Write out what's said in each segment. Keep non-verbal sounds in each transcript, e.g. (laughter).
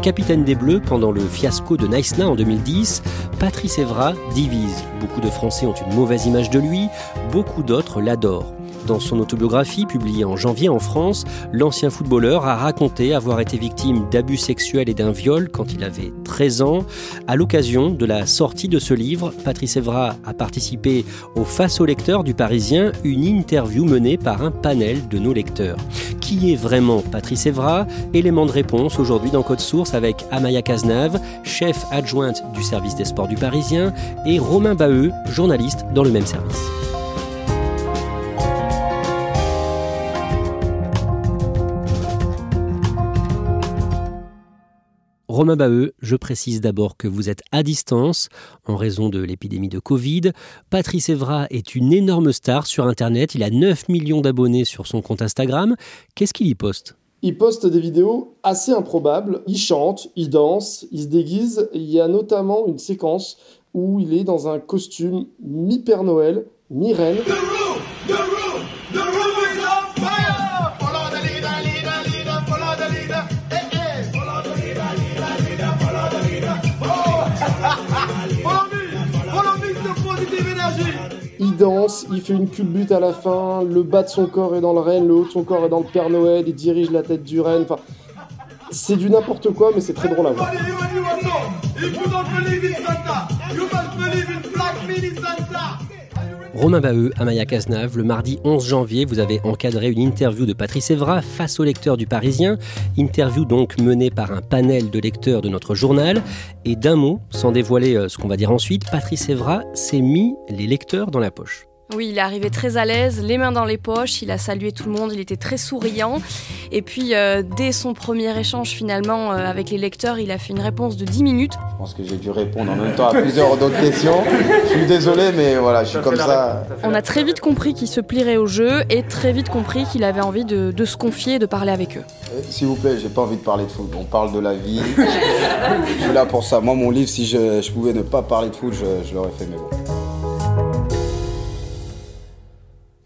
Capitaine des Bleus pendant le fiasco de Naïsna en 2010, Patrice Evra divise. Beaucoup de Français ont une mauvaise image de lui, beaucoup d'autres l'adorent. Dans son autobiographie publiée en janvier en France, l'ancien footballeur a raconté avoir été victime d'abus sexuels et d'un viol quand il avait 13 ans. À l'occasion de la sortie de ce livre, Patrice Evra a participé au Face au lecteur du Parisien, une interview menée par un panel de nos lecteurs. Qui est vraiment Patrice Evra? Élément de réponse aujourd'hui dans Code Source avec Amaya Cazenave, chef adjointe du service des sports du Parisien, et Romain Baheux, journaliste dans le même service. Romain Baheux, je précise d'abord que vous êtes à distance en raison de l'épidémie de Covid. Patrice Evra est une énorme star sur Internet. Il a 9 millions d'abonnés sur son compte Instagram. Qu'est-ce qu'il y poste? Il poste des vidéos assez improbables. Il chante, il danse, il se déguise. Il y a notamment une séquence où il est dans un costume mi-Père Noël, mi-Reine. Danse, il fait une culbute à la fin, le bas de son corps est dans le renne, le haut de son corps est dans le Père Noël, il dirige la tête du renne, enfin... C'est du n'importe quoi, mais c'est très drôle à voir. Romain Baheux, Amaya Cazenave, le mardi 11 janvier, vous avez encadré une interview de Patrice Evra face aux lecteurs du Parisien. Interview donc menée par un panel de lecteurs de notre journal. Et d'un mot, sans dévoiler euh, ce qu'on va dire ensuite, Patrice Evra s'est mis les lecteurs dans la poche. Oui, il est arrivé très à l'aise, les mains dans les poches, il a salué tout le monde, il était très souriant. Et puis, euh, dès son premier échange finalement euh, avec les lecteurs, il a fait une réponse de 10 minutes. Je pense que j'ai dû répondre en même temps à plusieurs d'autres questions. Je suis désolé, mais voilà, je suis comme ça. On a très vite compris qu'il se plierait au jeu et très vite compris qu'il avait envie de, se confier et de parler avec eux. Euh, s'il vous plaît, j'ai pas envie de parler de foot. On parle de la vie. je suis là pour ça. Moi, mon livre, si je, pouvais ne pas parler de foot, je, je l'aurais fait, mais bon.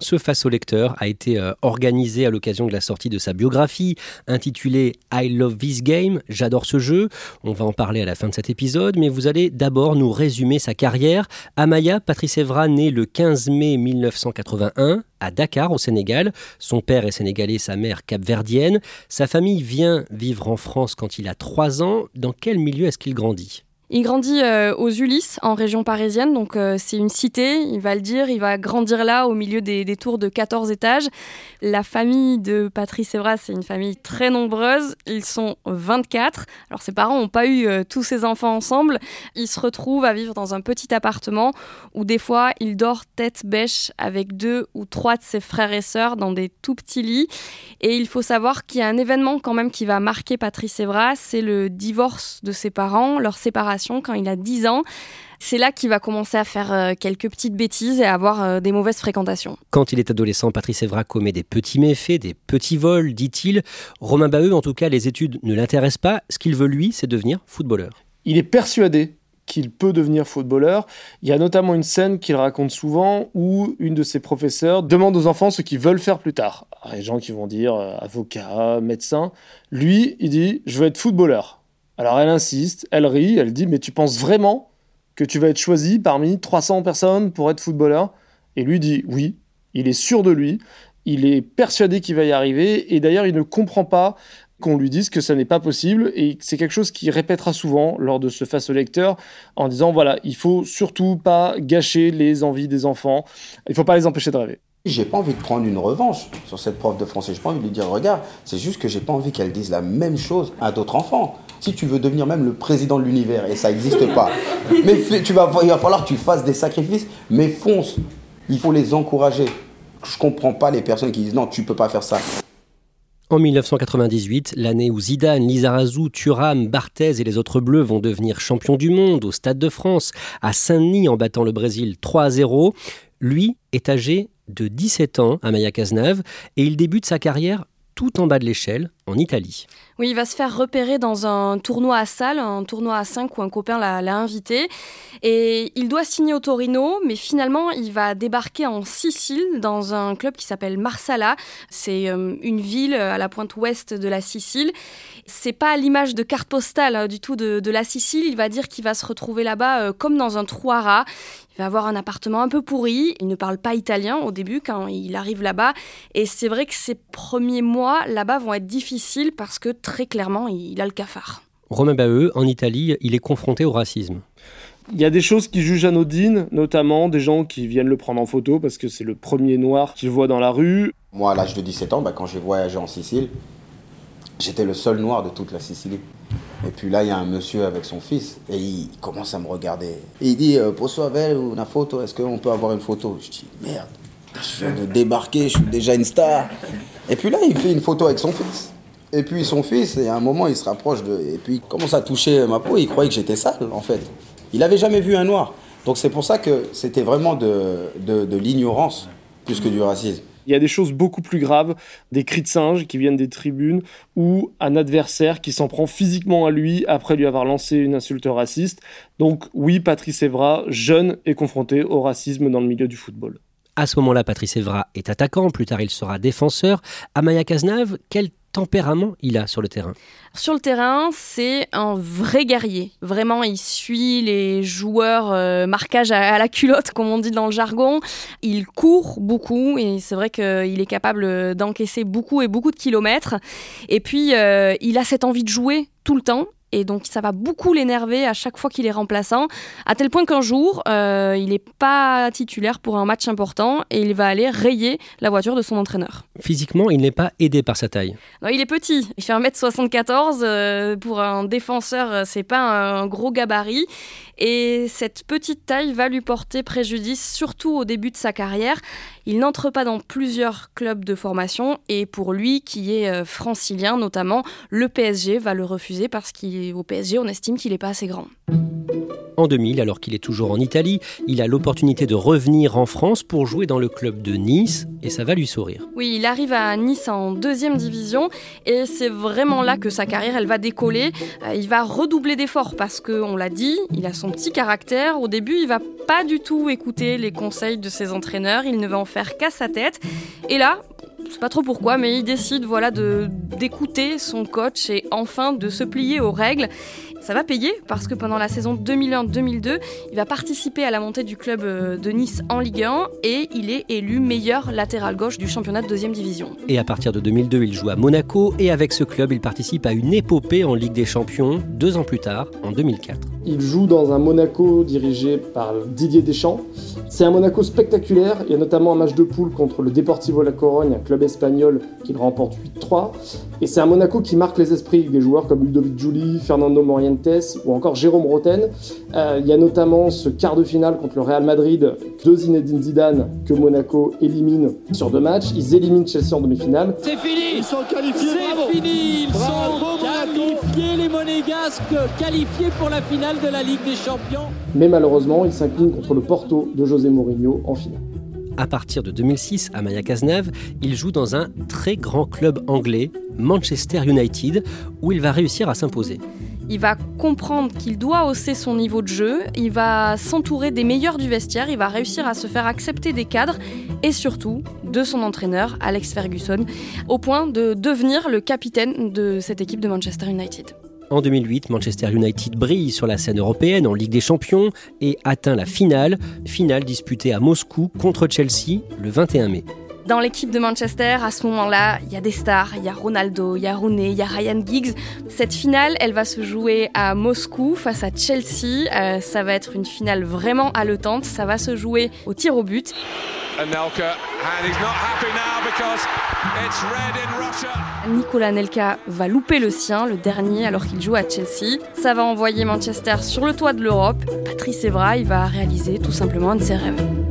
Ce face au lecteur a été euh, organisé à l'occasion de la sortie de sa biographie intitulée I Love This Game, j'adore ce jeu. On va en parler à la fin de cet épisode, mais vous allez d'abord nous résumer sa carrière. Amaya Patrice Evra, né le 15 mai 1981 à Dakar au Sénégal. Son père est sénégalais, sa mère capverdienne. Sa famille vient vivre en France quand il a 3 ans. Dans quel milieu est-ce qu'il grandit? Il grandit euh, aux Ulysses, en région parisienne, donc euh, c'est une cité, il va le dire, il va grandir là au milieu des, tours de 14 étages. La famille de Patrice Evra, c'est une famille très nombreuse, ils sont 24. Alors ses parents n'ont pas eu euh, tous ses enfants ensemble, il se retrouve à vivre dans un petit appartement où des fois il dort tête bêche avec deux ou trois de ses frères et sœurs dans des tout petits lits. Et il faut savoir qu'il y a un événement quand même qui va marquer Patrice Evra, c'est le divorce de ses parents, leur séparation quand il a 10 ans. C'est là qu'il va commencer à faire euh, quelques petites bêtises et à avoir euh, des mauvaises fréquentations. Quand il est adolescent, Patrice Evra commet des petits méfaits, des petits vols, dit-il. Romain Baheux, en tout cas, les études ne l'intéressent pas. Ce qu'il veut, lui, c'est devenir footballeur. Il est persuadé qu'il peut devenir footballeur. Il y a notamment une scène qu'il raconte souvent où une de ses professeurs demande aux enfants ce qu'ils veulent faire plus tard. des gens qui vont dire euh, avocat, médecin. Lui, il dit je veux être footballeur. Alors elle insiste, elle rit, elle dit mais tu penses vraiment que tu vas être choisi parmi 300 personnes pour être footballeur? Et lui dit oui, il est sûr de lui, il est persuadé qu'il va y arriver et d'ailleurs il ne comprend pas qu'on lui dise que ça n'est pas possible et c'est quelque chose qu'il répétera souvent lors de ce face au lecteur en disant voilà, il faut surtout pas gâcher les envies des enfants, il faut pas les empêcher de rêver. J'ai pas envie de prendre une revanche sur cette prof de français. J'ai pas envie de lui dire regarde, c'est juste que j'ai pas envie qu'elle dise la même chose à d'autres enfants. Si tu veux devenir même le président de l'univers et ça n'existe pas, (laughs) mais tu vas, il va falloir que tu fasses des sacrifices, mais fonce. Il faut les encourager. Je comprends pas les personnes qui disent non, tu peux pas faire ça. En 1998, l'année où Zidane, Lizarazu, Thuram, Barthez et les autres Bleus vont devenir champions du monde au Stade de France, à Saint-Denis en battant le Brésil 3 à 0, lui est âgé de 17 ans à Maya Cazenave et il débute sa carrière tout en bas de l'échelle, en Italie. Oui, il va se faire repérer dans un tournoi à salle, un tournoi à 5 où un copain l'a invité. Et il doit signer au Torino, mais finalement, il va débarquer en Sicile, dans un club qui s'appelle Marsala. C'est euh, une ville à la pointe ouest de la Sicile. C'est pas l'image de carte postale hein, du tout de, la Sicile. Il va dire qu'il va se retrouver là-bas euh, comme dans un trou à rats. Il va avoir un appartement un peu pourri. Il ne parle pas italien au début quand il arrive là-bas. Et c'est vrai que ses premiers mois là-bas vont être difficiles parce que très clairement, il a le cafard. Romain Baeux, en Italie, il est confronté au racisme. Il y a des choses qui jugent anodines, notamment des gens qui viennent le prendre en photo parce que c'est le premier noir qu'il voit dans la rue. Moi, à l'âge de 17 ans, bah, quand j'ai voyagé en Sicile, j'étais le seul noir de toute la Sicile. Et puis là, il y a un monsieur avec son fils et il commence à me regarder. Il dit Posso avere una photo Est-ce qu'on peut avoir une photo? Je dis Merde, je viens de débarquer, je suis déjà une star. Et puis là, il fait une photo avec son fils. Et puis son fils, et à un moment, il se rapproche de. Et puis il commence à toucher ma peau. Il croyait que j'étais sale, en fait. Il n'avait jamais vu un noir. Donc c'est pour ça que c'était vraiment de, de l'ignorance plus que du racisme. Il y a des choses beaucoup plus graves, des cris de singe qui viennent des tribunes ou un adversaire qui s'en prend physiquement à lui après lui avoir lancé une insulte raciste. Donc oui, Patrice Evra, jeune, est confronté au racisme dans le milieu du football. À ce moment-là, Patrice Evra est attaquant, plus tard il sera défenseur. Amaya Cazenave, quel tempérament il a sur le terrain? Sur le terrain, c'est un vrai guerrier. Vraiment, il suit les joueurs euh, marquage à, la culotte, comme on dit dans le jargon. Il court beaucoup et c'est vrai qu'il est capable d'encaisser beaucoup et beaucoup de kilomètres. Et puis, euh, il a cette envie de jouer tout le temps et donc ça va beaucoup l'énerver à chaque fois qu'il est remplaçant, à tel point qu'un jour, euh, il n'est pas titulaire pour un match important et il va aller rayer la voiture de son entraîneur. Physiquement, il n'est pas aidé par sa taille. Non, il est petit, il fait 1m74, euh, pour un défenseur, euh, c'est pas un gros gabarit, et cette petite taille va lui porter préjudice, surtout au début de sa carrière. Il n'entre pas dans plusieurs clubs de formation et pour lui, qui est francilien notamment, le PSG va le refuser parce qu'au PSG, on estime qu'il n'est pas assez grand. En 2000, alors qu'il est toujours en Italie, il a l'opportunité de revenir en France pour jouer dans le club de Nice et ça va lui sourire. Oui, il arrive à Nice en deuxième division et c'est vraiment là que sa carrière elle va décoller. Euh, il va redoubler d'efforts parce qu'on l'a dit, il a son petit caractère. Au début, il va pas du tout écouter les conseils de ses entraîneurs, il ne va en faire qu'à sa tête. Et là, je sais pas trop pourquoi, mais il décide voilà d'écouter son coach et enfin de se plier aux règles. Ça va payer parce que pendant la saison 2001-2002, il va participer à la montée du club euh, de Nice en Ligue 1 et il est élu meilleur latéral gauche du championnat de deuxième division. Et à partir de 2002, il joue à Monaco et avec ce club, il participe à une épopée en Ligue des Champions deux ans plus tard, en 2004. Il joue dans un Monaco dirigé par Didier Deschamps. C'est un Monaco spectaculaire. Il y a notamment un match de poule contre le Deportivo La Corogne, un club espagnol qu'il remporte 8-3. Et c'est un Monaco qui marque les esprits avec des joueurs comme Ludovic Giuli, Fernando Ou encore Jérôme Roten. Euh, il y a notamment ce quart de finale contre le Real Madrid de Zinedine Zidane que Monaco élimine sur deux matchs. Ils éliminent Chelsea en demi-finale. C'est fini Ils sont qualifiés C'est fini Ils sont qualifiés les Monégasques, qualifiés pour la finale de la Ligue des Champions. Mais malheureusement, ils s'inclinent contre le Porto de José Mourinho en finale. À partir de 2006, à Maya Cazenave, il joue dans un très grand club anglais, Manchester United, où il va réussir à s'imposer. Il va comprendre qu'il doit hausser son niveau de jeu, il va s'entourer des meilleurs du vestiaire, il va réussir à se faire accepter des cadres et surtout de son entraîneur, Alex Ferguson, au point de devenir le capitaine de cette équipe de Manchester United. En 2008, Manchester United brille sur la scène européenne en Ligue des Champions et atteint la finale, finale disputée à Moscou contre Chelsea le 21 mai. Dans l'équipe de Manchester, à ce moment-là, il y a des stars, il y a Ronaldo, il y a Rooney, il y a Ryan Giggs. Cette finale, elle va se jouer à Moscou face à Chelsea. Euh, ça va être une finale vraiment haletante. Ça va se jouer au tir au but. Nicolas Nelka va louper le sien, le dernier, alors qu'il joue à Chelsea. Ça va envoyer Manchester sur le toit de l'Europe. Patrice Evra, il va réaliser tout simplement un de ses rêves.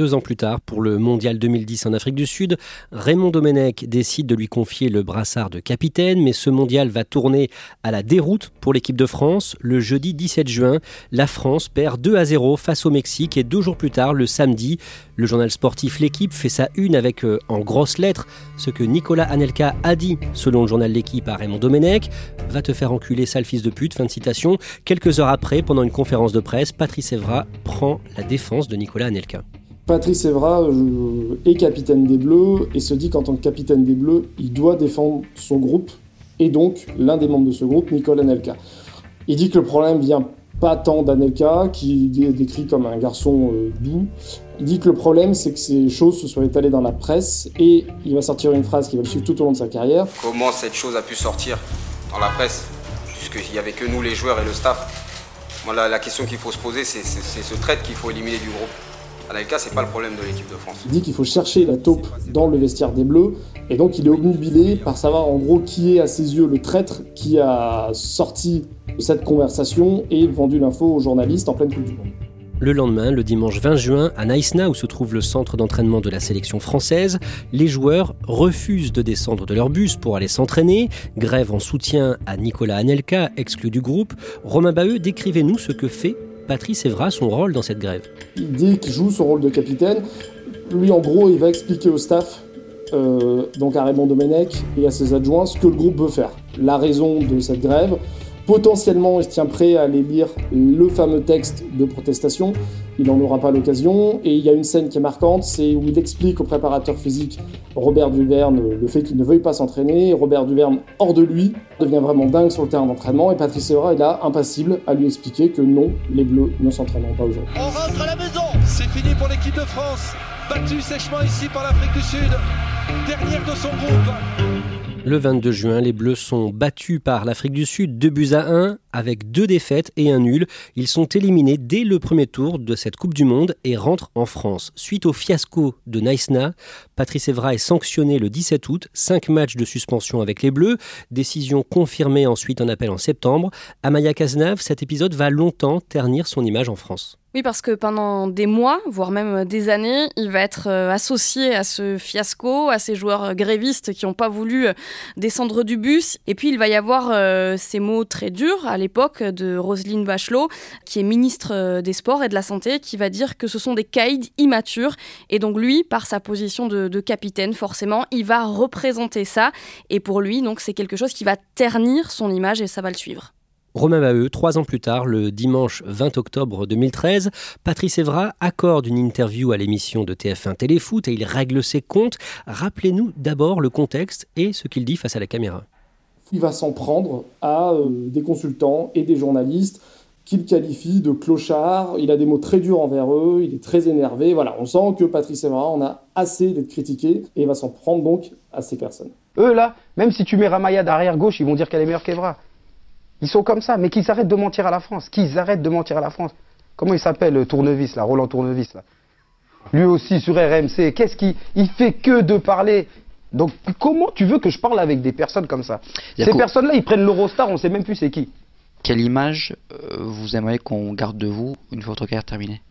Deux ans plus tard, pour le Mondial 2010 en Afrique du Sud, Raymond Domenech décide de lui confier le brassard de capitaine, mais ce mondial va tourner à la déroute pour l'équipe de France. Le jeudi 17 juin, la France perd 2 à 0 face au Mexique et deux jours plus tard, le samedi, le journal sportif L'équipe fait sa une avec euh, en grosses lettres ce que Nicolas Anelka a dit, selon le journal L'équipe à Raymond Domenech. Va te faire enculer, sale fils de pute. Fin de citation. Quelques heures après, pendant une conférence de presse, Patrice Evra prend la défense de Nicolas Anelka. Patrice Evra euh, est capitaine des Bleus et se dit qu'en tant que capitaine des Bleus, il doit défendre son groupe et donc l'un des membres de ce groupe, Nicole Anelka. Il dit que le problème vient pas tant d'Anelka, qui est décrit comme un garçon euh, doux. Il dit que le problème, c'est que ces choses se sont étalées dans la presse et il va sortir une phrase qui va le suivre tout au long de sa carrière. Comment cette chose a pu sortir dans la presse Puisqu'il n'y avait que nous, les joueurs et le staff? Moi, la, question qu'il faut se poser, c'est ce trait qu'il faut éliminer du groupe. Anelka, c'est pas le problème de l'équipe de France. Il dit qu'il faut chercher la taupe dans le vestiaire des Bleus, et donc il est obnubilé par savoir en gros qui est à ses yeux le traître qui a sorti cette conversation et vendu l'info aux journalistes en pleine Coupe du Monde. Le lendemain, le dimanche 20 juin, à Naïsna, où se trouve le centre d'entraînement de la sélection française, les joueurs refusent de descendre de leur bus pour aller s'entraîner. Grève en soutien à Nicolas Anelka, exclu du groupe. Romain Baheux, décrivez-nous ce que fait Patrice Evra son rôle dans cette grève Il dit qu'il joue son rôle de capitaine. Lui, en gros, il va expliquer au staff, euh, donc à Raymond Domenech et à ses adjoints, ce que le groupe veut faire. La raison de cette grève, Potentiellement, il se tient prêt à aller lire le fameux texte de protestation. Il n'en aura pas l'occasion. Et il y a une scène qui est marquante, c'est où il explique au préparateur physique Robert Duverne le fait qu'il ne veuille pas s'entraîner. Robert Duverne, hors de lui, devient vraiment dingue sur le terrain d'entraînement. Et Patrice Evra est là, impassible, à lui expliquer que non, les Bleus ne s'entraîneront pas aujourd'hui. On rentre à la maison C'est fini pour l'équipe de France, battue sèchement ici par l'Afrique du Sud, dernière de son groupe. Le 22 juin, les Bleus sont battus par l'Afrique du Sud 2 buts à 1 avec deux défaites et un nul. Ils sont éliminés dès le premier tour de cette Coupe du Monde et rentrent en France. Suite au fiasco de Naïsna, Patrice Evra est sanctionné le 17 août, 5 matchs de suspension avec les Bleus, décision confirmée ensuite en appel en septembre. Amaya Cazenave, cet épisode va longtemps ternir son image en France. Oui, parce que pendant des mois, voire même des années, il va être euh, associé à ce fiasco, à ces joueurs grévistes qui n'ont pas voulu euh, descendre du bus. Et puis, il va y avoir euh, ces mots très durs à l'époque de Roselyne Bachelot, qui est ministre des Sports et de la Santé, qui va dire que ce sont des caïds immatures. Et donc, lui, par sa position de, de capitaine, forcément, il va représenter ça. Et pour lui, donc, c'est quelque chose qui va ternir son image et ça va le suivre. Romain Maheu, trois ans plus tard, le dimanche 20 octobre 2013, Patrice Evra accorde une interview à l'émission de TF1 Téléfoot et il règle ses comptes. Rappelez-nous d'abord le contexte et ce qu'il dit face à la caméra. Il va s'en prendre à euh, des consultants et des journalistes qu'il qualifie de clochards. Il a des mots très durs envers eux, il est très énervé. Voilà, on sent que Patrice Evra en a assez d'être critiqué et il va s'en prendre donc à ces personnes. Eux là, même si tu mets Ramaya derrière gauche, ils vont dire qu'elle est meilleure qu'Evra. Ils sont comme ça, mais qu'ils arrêtent de mentir à la France. Qu'ils arrêtent de mentir à la France. Comment il s'appelle, Tournevis, là, Roland Tournevis, là? Lui aussi sur RMC. Qu'est-ce qu'il il fait que de parler? Donc comment tu veux que je parle avec des personnes comme ça? Ces personnes-là, ils prennent l'Eurostar, on ne sait même plus c'est qui. Quelle image euh, vous aimeriez qu'on garde de vous une fois votre carrière terminée?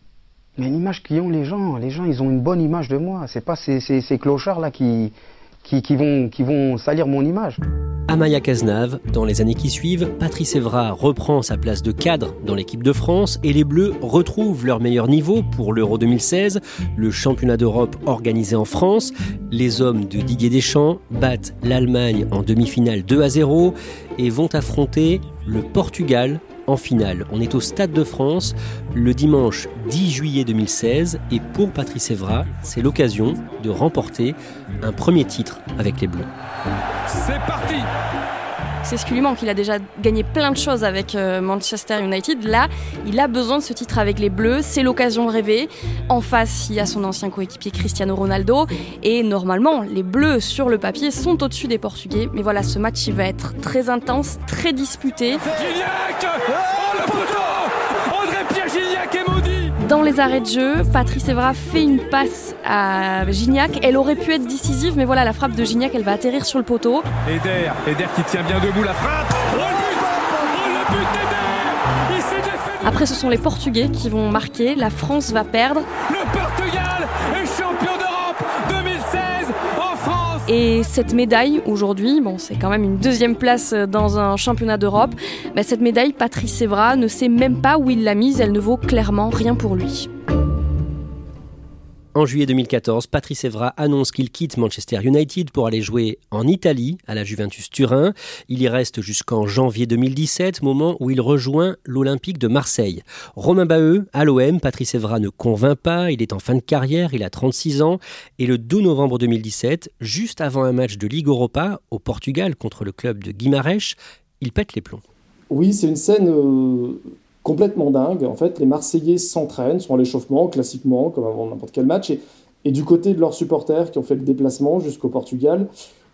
Mais l'image qu'ont les gens, les gens, ils ont une bonne image de moi. C'est pas ces, ces, ces clochards là qui, qui, vont, vont salir mon image. Amaya Cazenave. Dans les années qui suivent, Patrice Evra reprend sa place de cadre dans l'équipe de France et les Bleus retrouvent leur meilleur niveau pour l'Euro 2016, le championnat d'Europe organisé en France. Les hommes de Didier Deschamps battent l'Allemagne en demi-finale 2 à 0 et vont affronter le Portugal en finale. On est au Stade de France le dimanche 10 juillet 2016 et pour Patrice Evra, c'est l'occasion de remporter un premier titre avec les Bleus. C'est parti c'est ce qui a déjà gagné plein de choses avec euh, Manchester United. Là, il a besoin de ce titre avec les Bleus. C'est l'occasion rêver. En face, il y a son ancien coéquipier Cristiano Ronaldo. Et normalement, les Bleus sur le papier sont au-dessus des Portugais. Mais voilà, ce match, il va être très intense, très disputé. Dans les arrêts de jeu, Patrice Evra fait une passe à Gignac. Elle aurait pu être décisive, mais voilà, la frappe de Gignac, elle va atterrir sur le poteau. Eder, Eder qui tient bien debout la frappe. Oh le but Oh le but d'Eder Après, ce sont les Portugais qui vont marquer. La France va perdre. Le Et cette médaille, aujourd'hui, bon, c'est quand même une deuxième place dans un championnat d'Europe. Mais cette médaille, Patrice Evra ne sait même pas où il l'a mise. Elle ne vaut clairement rien pour lui. En juillet 2014, Patrice Evra annonce qu'il quitte Manchester United pour aller jouer en Italie, à la Juventus Turin. Il y reste jusqu'en janvier 2017, moment où il rejoint l'Olympique de Marseille. Romain Baheux, à l'OM, Patrice Evra ne convainc pas, il est en fin de carrière, il a 36 ans, et le 2 novembre 2017, juste avant un match de Ligue Europa au Portugal contre le club de Guimarães, il pète les plombs. Oui, c'est une scène euh, complètement dingue. En fait, les Marseillais s'entraînent, sont à l'échauffement, classiquement, comme avant n'importe quel match. Et, du côté de leurs supporters qui ont fait le déplacement jusqu'au Portugal,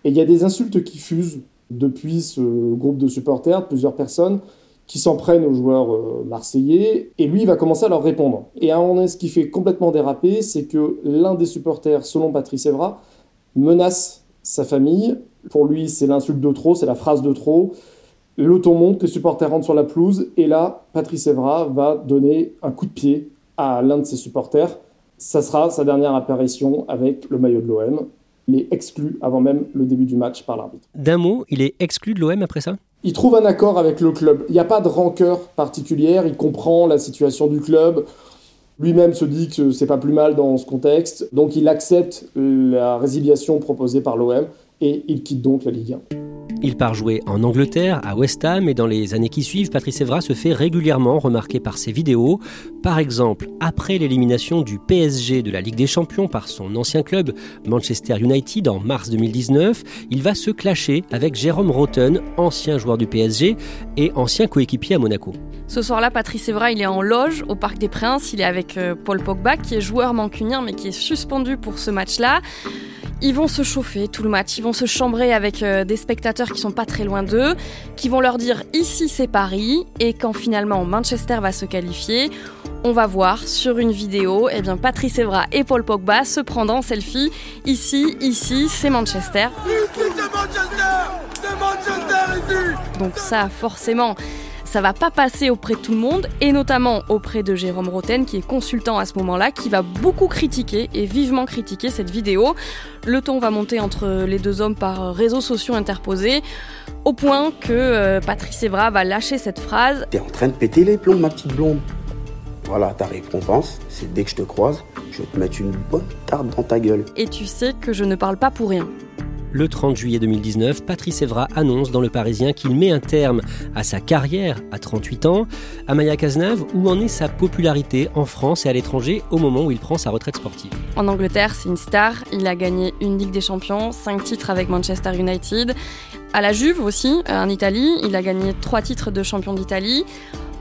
et il y a des insultes qui fusent depuis ce groupe de supporters, plusieurs personnes qui s'en prennent aux joueurs euh, marseillais, et lui il va commencer à leur répondre. Et à un moment ce qui fait complètement déraper, c'est que l'un des supporters, selon Patrice Evra, menace sa famille. Pour lui, c'est l'insulte de trop, c'est la phrase de trop. L'auto monte, les supporters rentrent sur la pelouse, et là, Patrice Evra va donner un coup de pied à l'un de ses supporters. Ça sera sa dernière apparition avec le maillot de l'OM. Il est exclu avant même le début du match par l'arbitre. D'un mot, il est exclu de l'OM après ça? Il trouve un accord avec le club. Il n'y a pas de rancœur particulière, il comprend la situation du club. Lui-même se dit que c'est pas plus mal dans ce contexte, donc il accepte la résiliation proposée par l'OM et il quitte donc la Ligue 1. Il part jouer en Angleterre, à West Ham, et dans les années qui suivent, Patrice Evra se fait régulièrement remarquer par ses vidéos. Par exemple, après l'élimination du PSG de la Ligue des Champions par son ancien club, Manchester United, en mars 2019, il va se clasher avec Jérôme Rotten, ancien joueur du PSG et ancien coéquipier à Monaco. Ce soir-là, Patrice Evra, il est en loge au Parc des Princes. Il est avec euh, Paul Pogba, qui est joueur mancunien, mais qui est suspendu pour ce match-là. Ils vont se chauffer tout le match, ils vont se chambrer avec euh, des spectateurs qui sont pas très loin d'eux, qui vont leur dire ici c'est Paris, et quand finalement Manchester va se qualifier, on va voir sur une vidéo, eh bien Patrice Evra et Paul Pogba se prendre en selfie. Ici, ici, c'est Manchester. Donc ça, forcément, ça va pas passer auprès de tout le monde, et notamment auprès de Jérôme Roten, qui est consultant à ce moment-là, qui va beaucoup critiquer et vivement critiquer cette vidéo. Le ton va monter entre les deux hommes par réseaux sociaux interposés, au point que euh, Patrice Evra va lâcher cette phrase. T'es en train de péter les plombs, ma petite blonde. Voilà, ta récompense, c'est dès que je te croise, je vais te mettre une bonne tarte dans ta gueule. Et tu sais que je ne parle pas pour rien. Le 30 juillet 2019, Patrice Evra annonce dans Le Parisien qu'il met un terme à sa carrière à 38 ans. Amaya Cazenave, où en est sa popularité en France et à l'étranger au moment où il prend sa retraite sportive? En Angleterre, c'est une star. Il a gagné une Ligue des Champions, 5 titres avec Manchester United. À la Juve aussi, en Italie, il a gagné 3 titres de champion d'Italie.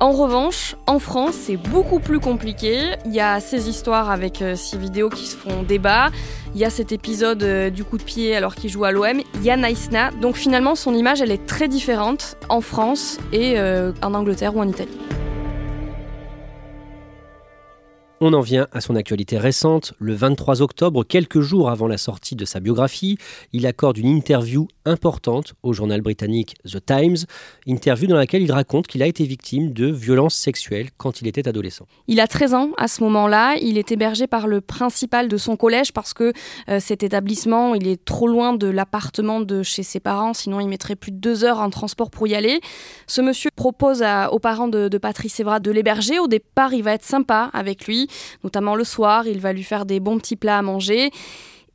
En revanche, en France, c'est beaucoup plus compliqué. Il y a ces histoires avec euh, ces vidéos qui se font débat. Il y a cet épisode euh, du coup de pied alors qu'il joue à l'OM. Il y a Naïsna. Donc finalement, son image, elle est très différente en France et euh, en Angleterre ou en Italie. On en vient à son actualité récente. Le 23 octobre, quelques jours avant la sortie de sa biographie, il accorde une interview importante au journal britannique The Times, interview dans laquelle il raconte qu'il a été victime de violences sexuelles quand il était adolescent. Il a 13 ans à ce moment-là, il est hébergé par le principal de son collège parce que euh, cet établissement, il est trop loin de l'appartement de chez ses parents, sinon il mettrait plus de deux heures en transport pour y aller. Ce monsieur propose aux parents de, de Patrice Evra de l'héberger. Au départ, il va être sympa avec lui notamment le soir, il va lui faire des bons petits plats à manger.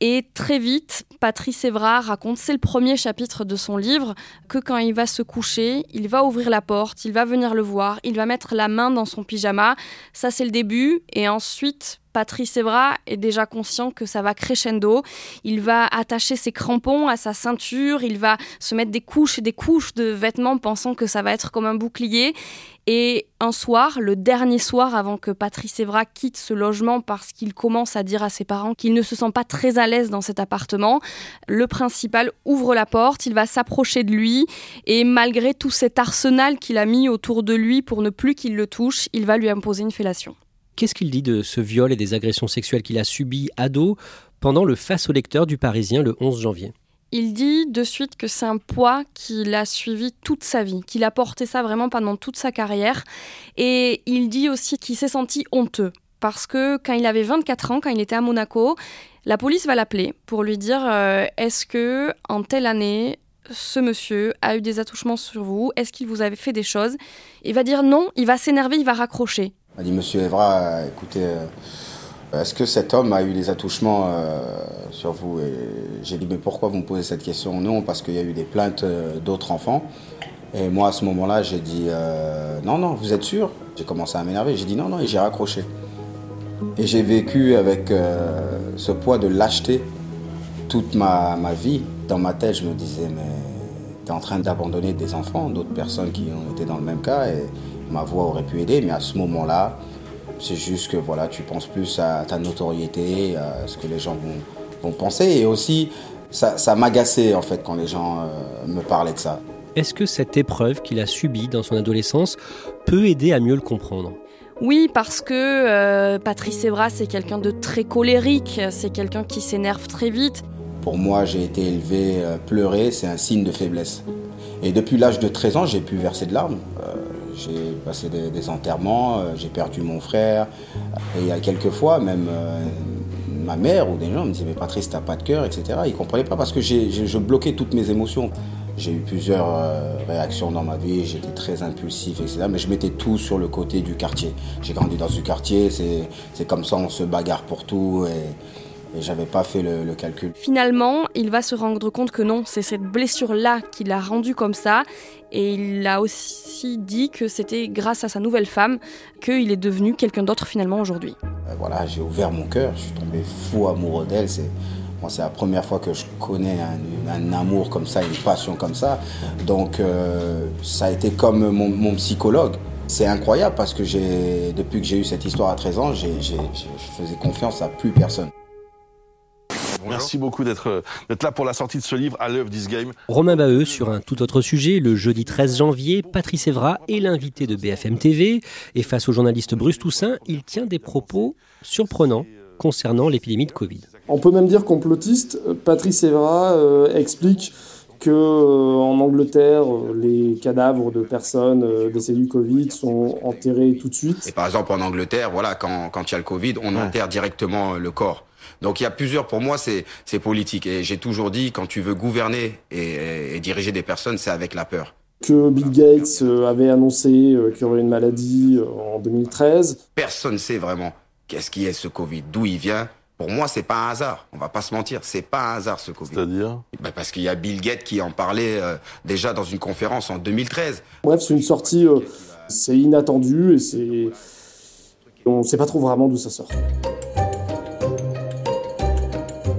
Et très vite, Patrice Evra raconte, c'est le premier chapitre de son livre, que quand il va se coucher, il va ouvrir la porte, il va venir le voir, il va mettre la main dans son pyjama. Ça, c'est le début. Et ensuite, Patrice Evra est déjà conscient que ça va crescendo. Il va attacher ses crampons à sa ceinture, il va se mettre des couches et des couches de vêtements pensant que ça va être comme un bouclier. Et un soir, le dernier soir avant que Patrice Evra quitte ce logement parce qu'il commence à dire à ses parents qu'il ne se sent pas très à l'aise dans cet appartement, le principal ouvre la porte, il va s'approcher de lui et malgré tout cet arsenal qu'il a mis autour de lui pour ne plus qu'il le touche, il va lui imposer une fellation. Qu'est-ce qu'il dit de ce viol et des agressions sexuelles qu'il a subies ado pendant le face au lecteur du Parisien le 11 janvier? Il dit de suite que c'est un poids qu'il a suivi toute sa vie, qu'il a porté ça vraiment pendant toute sa carrière. Et il dit aussi qu'il s'est senti honteux. Parce que quand il avait 24 ans, quand il était à Monaco, la police va l'appeler pour lui dire euh, est-ce que en telle année ce monsieur a eu des attouchements sur vous? Est-ce qu'il vous avait fait des choses? Il va dire non, il va s'énerver, il va raccrocher. Il dit Monsieur Evra, écoutez, euh, est-ce que cet homme a eu des attouchements euh, sur vous? Et j'ai dit mais pourquoi vous me posez cette question? Non, parce qu'il y a eu des plaintes euh, d'autres enfants. Et moi à ce moment-là, j'ai dit non, non, vous êtes sûr? J'ai commencé à m'énerver. J'ai dit non, non, et j'ai raccroché. Et j'ai vécu avec ce poids de lâcheté toute ma, ma vie. Dans ma tête, je me disais mais tu es en train d'abandonner des enfants, d'autres personnes qui ont été dans le même cas. Ma voix aurait pu aider, mais à ce moment-là, c'est juste que voilà, tu penses plus à ta notoriété, à ce que les gens vont, penser. Et aussi, ça, ça m'agaçait en fait quand les gens euh, me parlaient de ça. Est-ce que cette épreuve qu'il a subie dans son adolescence peut aider à mieux le comprendre? Oui, parce que euh, Patrice Evra, c'est quelqu'un de très colérique, c'est quelqu'un qui s'énerve très vite. Pour moi, j'ai été élevé, euh, pleurer, c'est un signe de faiblesse. Et depuis l'âge de 13 ans, j'ai pu verser de larmes. J'ai passé des, enterrements, euh, j'ai perdu mon frère. Et il y a quelques fois, même euh, ma mère ou des gens me disaient Mais Patrice, t'as pas de cœur, etc. Ils ne comprenaient pas parce que je bloquais toutes mes émotions. J'ai eu plusieurs euh, réactions dans ma vie, j'étais très impulsif, etc. Mais je mettais tout sur le côté du quartier. J'ai grandi dans ce quartier, c'est comme ça, on se bagarre pour tout. Et j'avais pas fait le, calcul. Finalement, il va se rendre compte que non, c'est cette blessure-là qui l'a rendu comme ça. Et il a aussi dit que c'était grâce à sa nouvelle femme qu'il est devenu quelqu'un d'autre finalement aujourd'hui. Euh, voilà, j'ai ouvert mon cœur, je suis tombé fou amoureux d'elle. C'est c'est la première fois que je connais un, amour comme ça, une passion comme ça. Donc, euh, ça a été comme mon, mon psychologue. C'est incroyable parce que depuis que j'ai eu cette histoire à 13 ans, je faisais confiance à plus personne. Merci beaucoup d'être là pour la sortie de ce livre à l'œuvre This Game. Romain Baheux sur un tout autre sujet. Le jeudi 13 janvier, Patrice Evra est l'invité de BFM TV. Et face au journaliste Bruce Toussaint, il tient des propos surprenants concernant l'épidémie de Covid. On peut même dire complotiste. Patrice Evra euh, explique que euh, en Angleterre, euh, les cadavres de personnes décédées du Covid sont enterrés tout de suite. Et par exemple en Angleterre, voilà, quand, quand il y a le Covid, on enterre directement le corps. Donc il y a plusieurs, pour moi, c'est politique. Et j'ai toujours dit, quand tu veux gouverner et, diriger des personnes, c'est avec la peur. Que Bill Gates euh, avait annoncé euh, qu'il y aurait une maladie euh, en 2013. Personne ne sait vraiment qu'est-ce qui est ce Covid, d'où il vient. Pour moi, c'est pas un hasard. On va pas se mentir, c'est pas un hasard ce Covid. C'est-à-dire? Ben Parce qu'il y a Bill Gates qui en parlait déjà dans une conférence en 2013. Bref, c'est une sortie, c'est inattendu et c'est, on ne sait pas trop vraiment d'où ça sort.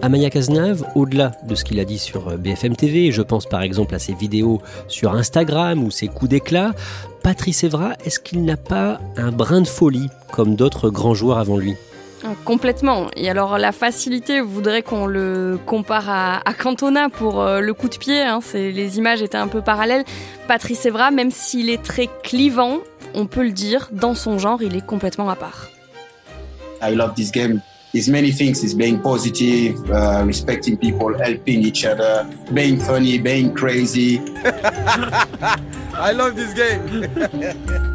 Amaya Cazenave, au-delà de ce qu'il a dit sur euh, BFM TV, je pense par exemple à ses vidéos sur Instagram ou ses coups d'éclat, Patrice Evra, est-ce qu'il n'a pas un brin de folie comme d'autres grands joueurs avant lui? Ah, Complètement. Et alors la facilité voudrait qu'on le compare à, Cantona pour euh, le coup de pied. Hein. les images étaient un peu parallèles. Patrice Evra, même s'il est très clivant, on peut le dire, dans son genre, il est complètement à part. I love this game. It's many things. It's being positive, uh, respecting people, helping each other, being funny, being crazy. (laughs) I love this game. (laughs)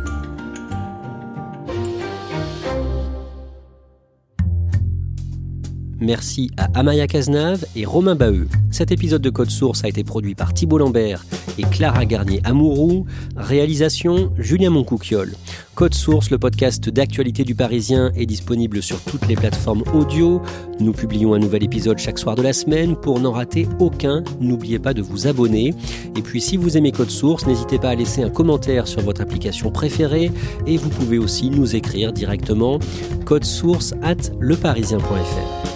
Merci à Amaya Cazenave et Romain Baheux. Cet épisode de Code Source a été produit par Thibault Lambert et Clara Garnier-Amouroux. Réalisation Julien Moncouquiole. Code Source, le podcast d'actualité du Parisien, est disponible sur toutes les plateformes audio. Nous publions un nouvel épisode chaque soir de la semaine. Pour n'en rater aucun, n'oubliez pas de vous abonner. Et puis si vous aimez Code Source, n'hésitez pas à laisser un commentaire sur votre application préférée. Et vous pouvez aussi nous écrire directement code source at leparisien.fr.